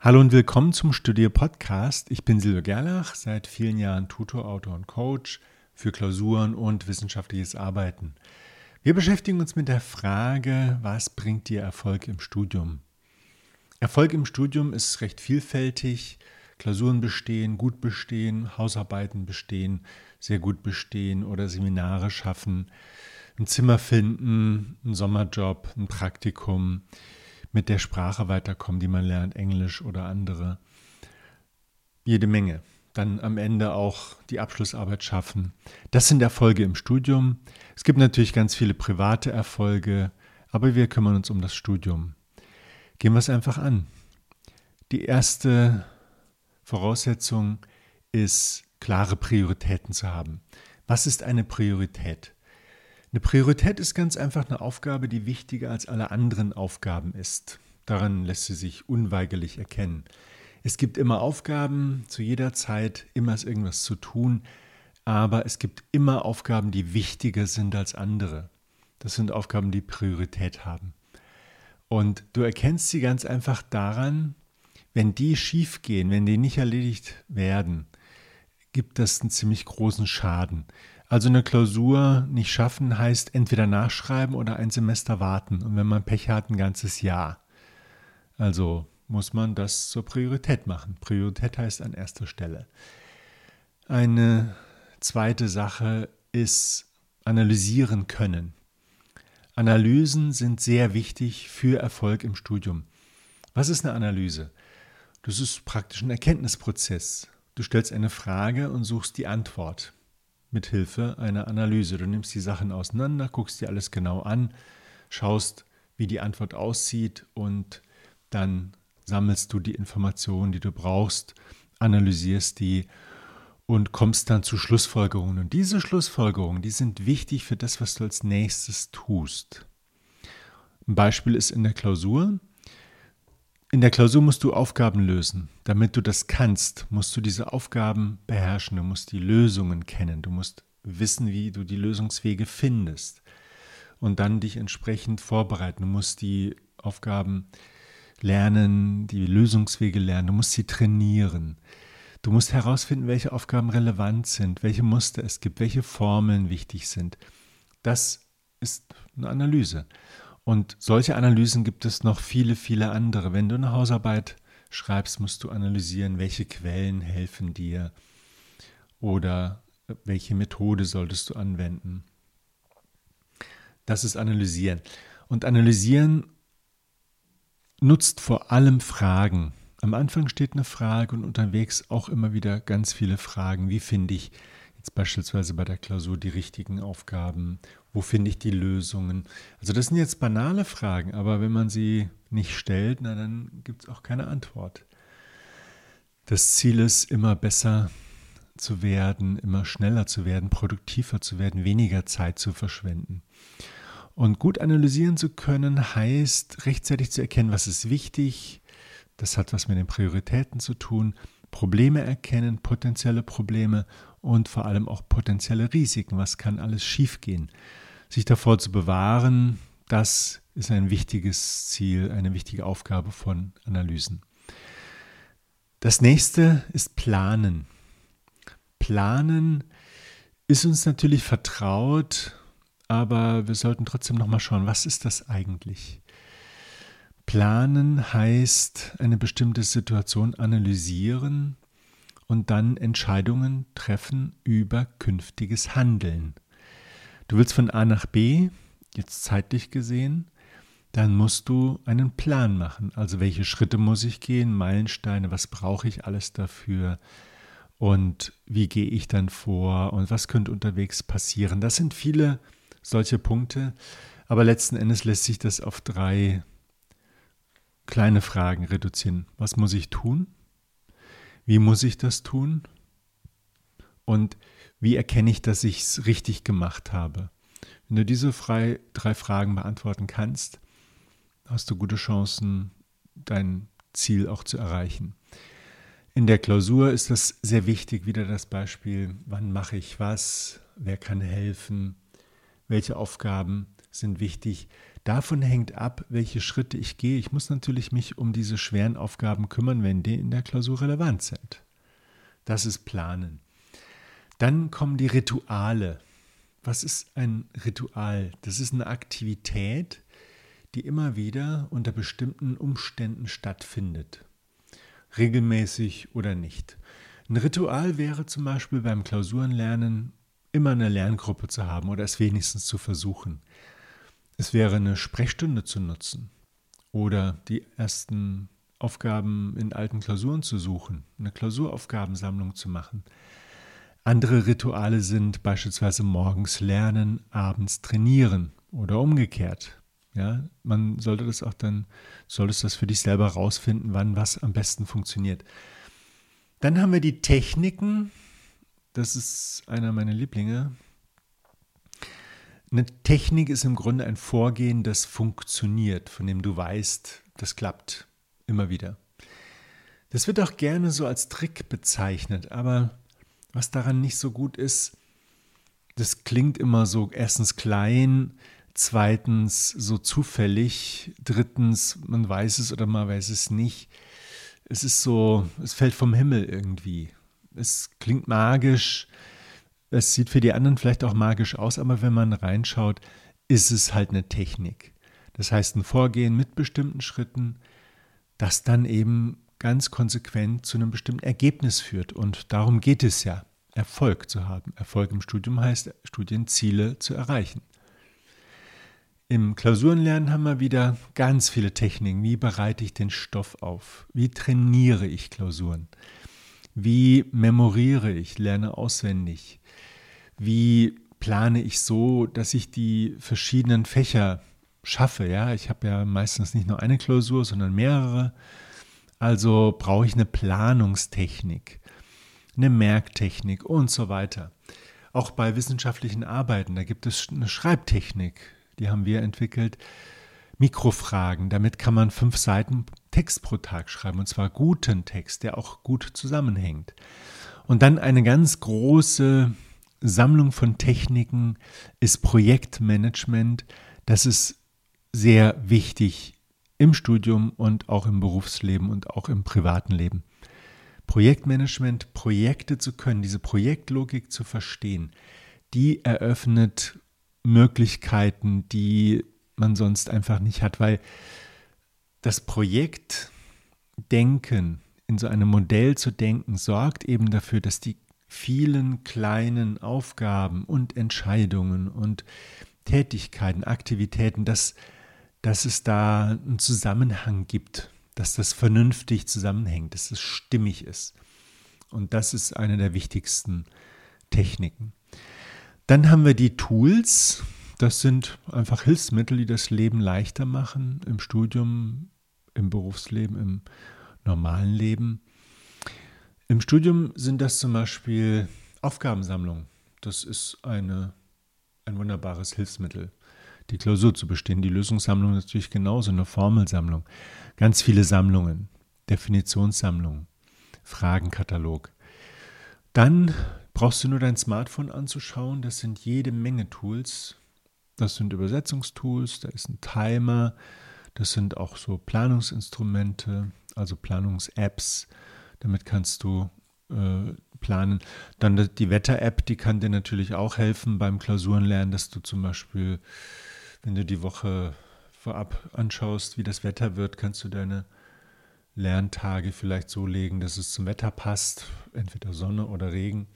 Hallo und willkommen zum Studier Podcast. Ich bin Silvio Gerlach, seit vielen Jahren Tutor, Autor und Coach für Klausuren und wissenschaftliches Arbeiten. Wir beschäftigen uns mit der Frage, was bringt dir Erfolg im Studium? Erfolg im Studium ist recht vielfältig. Klausuren bestehen, gut bestehen, Hausarbeiten bestehen, sehr gut bestehen oder Seminare schaffen, ein Zimmer finden, einen Sommerjob, ein Praktikum, mit der Sprache weiterkommen, die man lernt, Englisch oder andere. Jede Menge. Dann am Ende auch die Abschlussarbeit schaffen. Das sind Erfolge im Studium. Es gibt natürlich ganz viele private Erfolge, aber wir kümmern uns um das Studium. Gehen wir es einfach an. Die erste Voraussetzung ist, klare Prioritäten zu haben. Was ist eine Priorität? Eine Priorität ist ganz einfach eine Aufgabe, die wichtiger als alle anderen Aufgaben ist. Daran lässt sie sich unweigerlich erkennen. Es gibt immer Aufgaben, zu jeder Zeit immer ist irgendwas zu tun, aber es gibt immer Aufgaben, die wichtiger sind als andere. Das sind Aufgaben, die Priorität haben. Und du erkennst sie ganz einfach daran, wenn die schief gehen, wenn die nicht erledigt werden, gibt das einen ziemlich großen Schaden. Also eine Klausur nicht schaffen heißt entweder nachschreiben oder ein Semester warten. Und wenn man Pech hat, ein ganzes Jahr. Also muss man das zur Priorität machen. Priorität heißt an erster Stelle. Eine zweite Sache ist analysieren können. Analysen sind sehr wichtig für Erfolg im Studium. Was ist eine Analyse? Das ist praktisch ein Erkenntnisprozess. Du stellst eine Frage und suchst die Antwort mit Hilfe einer Analyse. Du nimmst die Sachen auseinander, guckst dir alles genau an, schaust, wie die Antwort aussieht und dann sammelst du die Informationen, die du brauchst, analysierst die und kommst dann zu Schlussfolgerungen. Und diese Schlussfolgerungen, die sind wichtig für das, was du als nächstes tust. Ein Beispiel ist in der Klausur. In der Klausur musst du Aufgaben lösen. Damit du das kannst, musst du diese Aufgaben beherrschen. Du musst die Lösungen kennen. Du musst wissen, wie du die Lösungswege findest. Und dann dich entsprechend vorbereiten. Du musst die Aufgaben lernen, die Lösungswege lernen. Du musst sie trainieren. Du musst herausfinden, welche Aufgaben relevant sind, welche Muster es gibt, welche Formeln wichtig sind. Das ist eine Analyse. Und solche Analysen gibt es noch viele, viele andere. Wenn du eine Hausarbeit schreibst, musst du analysieren, welche Quellen helfen dir oder welche Methode solltest du anwenden. Das ist Analysieren. Und Analysieren nutzt vor allem Fragen. Am Anfang steht eine Frage und unterwegs auch immer wieder ganz viele Fragen. Wie finde ich jetzt beispielsweise bei der Klausur die richtigen Aufgaben? Wo finde ich die Lösungen? Also das sind jetzt banale Fragen, aber wenn man sie nicht stellt, na, dann gibt es auch keine Antwort. Das Ziel ist, immer besser zu werden, immer schneller zu werden, produktiver zu werden, weniger Zeit zu verschwenden. Und gut analysieren zu können, heißt rechtzeitig zu erkennen, was ist wichtig. Das hat was mit den Prioritäten zu tun. Probleme erkennen, potenzielle Probleme und vor allem auch potenzielle Risiken. Was kann alles schiefgehen? Sich davor zu bewahren, das ist ein wichtiges Ziel, eine wichtige Aufgabe von Analysen. Das nächste ist Planen. Planen ist uns natürlich vertraut, aber wir sollten trotzdem nochmal schauen, was ist das eigentlich? Planen heißt eine bestimmte Situation analysieren und dann Entscheidungen treffen über künftiges Handeln. Du willst von A nach B, jetzt zeitlich gesehen, dann musst du einen Plan machen. Also welche Schritte muss ich gehen, Meilensteine, was brauche ich alles dafür und wie gehe ich dann vor und was könnte unterwegs passieren. Das sind viele solche Punkte, aber letzten Endes lässt sich das auf drei kleine Fragen reduzieren. Was muss ich tun? Wie muss ich das tun? Und wie erkenne ich, dass ich es richtig gemacht habe? Wenn du diese drei, drei Fragen beantworten kannst, hast du gute Chancen, dein Ziel auch zu erreichen. In der Klausur ist das sehr wichtig, wieder das Beispiel, wann mache ich was, wer kann helfen, welche Aufgaben sind wichtig. Davon hängt ab, welche Schritte ich gehe. Ich muss natürlich mich um diese schweren Aufgaben kümmern, wenn die in der Klausur relevant sind. Das ist Planen. Dann kommen die Rituale. Was ist ein Ritual? Das ist eine Aktivität, die immer wieder unter bestimmten Umständen stattfindet. Regelmäßig oder nicht. Ein Ritual wäre zum Beispiel beim Klausurenlernen immer eine Lerngruppe zu haben oder es wenigstens zu versuchen. Es wäre eine Sprechstunde zu nutzen oder die ersten Aufgaben in alten Klausuren zu suchen, eine Klausuraufgabensammlung zu machen. Andere Rituale sind beispielsweise morgens lernen, abends trainieren oder umgekehrt. Ja, man sollte das auch dann, solltest das für dich selber rausfinden, wann was am besten funktioniert. Dann haben wir die Techniken. Das ist einer meiner Lieblinge. Eine Technik ist im Grunde ein Vorgehen, das funktioniert, von dem du weißt, das klappt immer wieder. Das wird auch gerne so als Trick bezeichnet, aber was daran nicht so gut ist, das klingt immer so erstens klein, zweitens so zufällig, drittens man weiß es oder man weiß es nicht. Es ist so, es fällt vom Himmel irgendwie. Es klingt magisch, es sieht für die anderen vielleicht auch magisch aus, aber wenn man reinschaut, ist es halt eine Technik. Das heißt ein Vorgehen mit bestimmten Schritten, das dann eben ganz konsequent zu einem bestimmten Ergebnis führt. Und darum geht es ja, Erfolg zu haben. Erfolg im Studium heißt, Studienziele zu erreichen. Im Klausurenlernen haben wir wieder ganz viele Techniken. Wie bereite ich den Stoff auf? Wie trainiere ich Klausuren? Wie memoriere ich, lerne auswendig? Wie plane ich so, dass ich die verschiedenen Fächer schaffe? Ja, ich habe ja meistens nicht nur eine Klausur, sondern mehrere. Also brauche ich eine Planungstechnik, eine Merktechnik und so weiter. Auch bei wissenschaftlichen Arbeiten, da gibt es eine Schreibtechnik, die haben wir entwickelt. Mikrofragen, damit kann man fünf Seiten Text pro Tag schreiben, und zwar guten Text, der auch gut zusammenhängt. Und dann eine ganz große Sammlung von Techniken ist Projektmanagement. Das ist sehr wichtig im Studium und auch im Berufsleben und auch im privaten Leben. Projektmanagement, Projekte zu können, diese Projektlogik zu verstehen, die eröffnet Möglichkeiten, die man sonst einfach nicht hat, weil das Projektdenken, in so einem Modell zu denken, sorgt eben dafür, dass die vielen kleinen Aufgaben und Entscheidungen und Tätigkeiten, Aktivitäten, dass, dass es da einen Zusammenhang gibt, dass das vernünftig zusammenhängt, dass es stimmig ist. Und das ist eine der wichtigsten Techniken. Dann haben wir die Tools. Das sind einfach Hilfsmittel, die das Leben leichter machen, im Studium, im Berufsleben, im normalen Leben. Im Studium sind das zum Beispiel Aufgabensammlungen. Das ist eine, ein wunderbares Hilfsmittel, die Klausur zu bestehen. Die Lösungssammlung ist natürlich genauso eine Formelsammlung. Ganz viele Sammlungen, Definitionssammlungen, Fragenkatalog. Dann brauchst du nur dein Smartphone anzuschauen. Das sind jede Menge Tools. Das sind Übersetzungstools, da ist ein Timer, das sind auch so Planungsinstrumente, also Planungs-Apps. Damit kannst du äh, planen. Dann die Wetter-App, die kann dir natürlich auch helfen beim Klausurenlernen, dass du zum Beispiel, wenn du die Woche vorab anschaust, wie das Wetter wird, kannst du deine Lerntage vielleicht so legen, dass es zum Wetter passt, entweder Sonne oder Regen.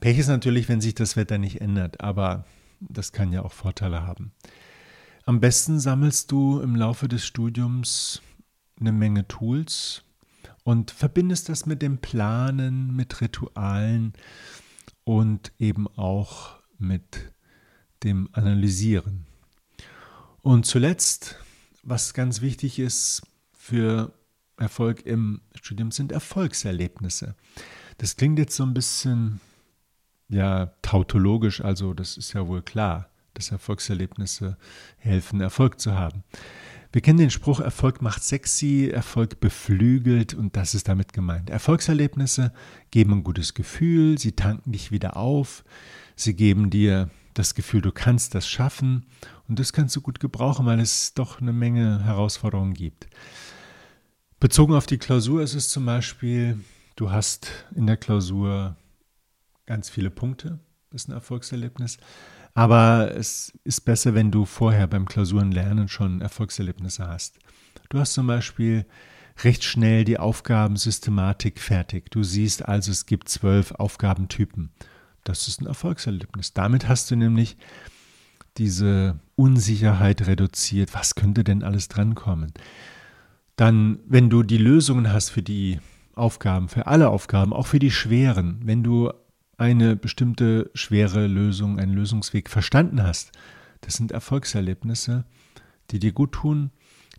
Pech ist natürlich, wenn sich das Wetter nicht ändert, aber das kann ja auch Vorteile haben. Am besten sammelst du im Laufe des Studiums eine Menge Tools und verbindest das mit dem Planen, mit Ritualen und eben auch mit dem Analysieren. Und zuletzt, was ganz wichtig ist für Erfolg im Studium, sind Erfolgserlebnisse. Das klingt jetzt so ein bisschen ja tautologisch, also das ist ja wohl klar, dass Erfolgserlebnisse helfen, Erfolg zu haben. Wir kennen den Spruch, Erfolg macht sexy, Erfolg beflügelt und das ist damit gemeint. Erfolgserlebnisse geben ein gutes Gefühl, sie tanken dich wieder auf, sie geben dir das Gefühl, du kannst das schaffen Und das kannst du gut gebrauchen, weil es doch eine Menge Herausforderungen gibt. Bezogen auf die Klausur ist es zum Beispiel, du hast in der Klausur ganz viele Punkte, das ist ein Erfolgserlebnis. Aber es ist besser, wenn du vorher beim Klausurenlernen schon Erfolgserlebnisse hast. Du hast zum Beispiel recht schnell die Aufgabensystematik fertig. Du siehst also, es gibt zwölf Aufgabentypen. Das ist ein Erfolgserlebnis. Damit hast du nämlich diese Unsicherheit reduziert. Was könnte denn alles drankommen? Dann, wenn du die Lösungen hast für die Aufgaben, für alle Aufgaben, auch für die schweren, wenn du eine bestimmte schwere Lösung, einen Lösungsweg verstanden hast, das sind Erfolgserlebnisse, die dir gut tun,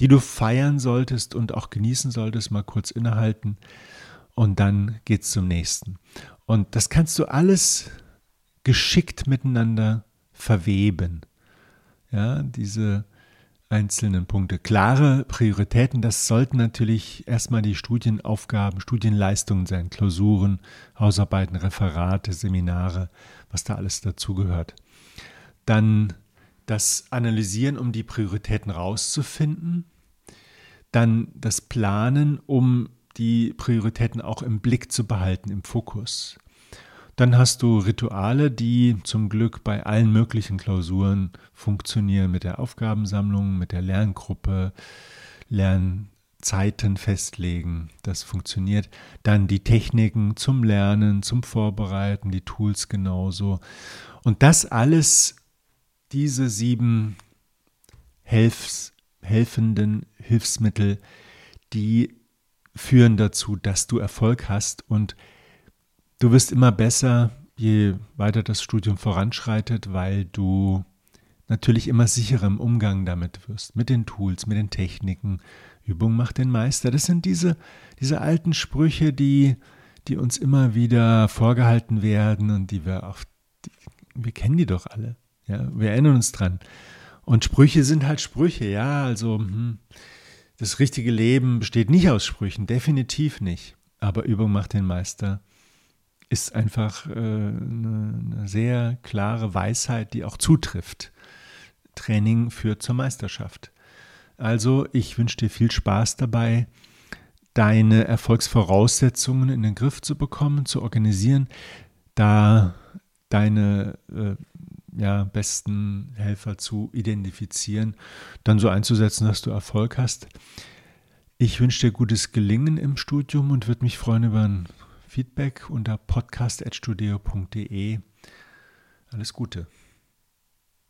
die du feiern solltest und auch genießen solltest, mal kurz innehalten und dann geht's zum nächsten. Und das kannst du alles geschickt miteinander verweben. Ja, diese einzelnen Punkte. Klare Prioritäten, das sollten natürlich erstmal die Studienaufgaben, Studienleistungen sein, Klausuren, Hausarbeiten, Referate, Seminare, was da alles dazugehört. Dann das Analysieren, um die Prioritäten rauszufinden. Dann das Planen, um die Prioritäten auch im Blick zu behalten, im Fokus. Dann hast du Rituale, die zum Glück bei allen möglichen Klausuren funktionieren, mit der Aufgabensammlung, mit der Lerngruppe, Lernzeiten festlegen. Das funktioniert. Dann die Techniken zum Lernen, zum Vorbereiten, die Tools genauso. Und das alles, diese sieben Helfs, helfenden Hilfsmittel, die führen dazu, dass du Erfolg hast und Du wirst immer besser, je weiter das Studium voranschreitet, weil du natürlich immer sicherer im Umgang damit wirst, mit den Tools, mit den Techniken. Übung macht den Meister. Das sind diese, diese alten Sprüche, die, die uns immer wieder vorgehalten werden und die wir auch, die, wir kennen die doch alle. Ja, wir erinnern uns dran. Und Sprüche sind halt Sprüche, ja, also hm, das richtige Leben besteht nicht aus Sprüchen, definitiv nicht. Aber Übung macht den Meister ist einfach äh, eine, eine sehr klare Weisheit, die auch zutrifft. Training führt zur Meisterschaft. Also, ich wünsche dir viel Spaß dabei, deine Erfolgsvoraussetzungen in den Griff zu bekommen, zu organisieren, da deine äh, ja, besten Helfer zu identifizieren, dann so einzusetzen, dass du Erfolg hast. Ich wünsche dir gutes Gelingen im Studium und würde mich freuen über ein Feedback unter podcast.studio.de. Alles Gute.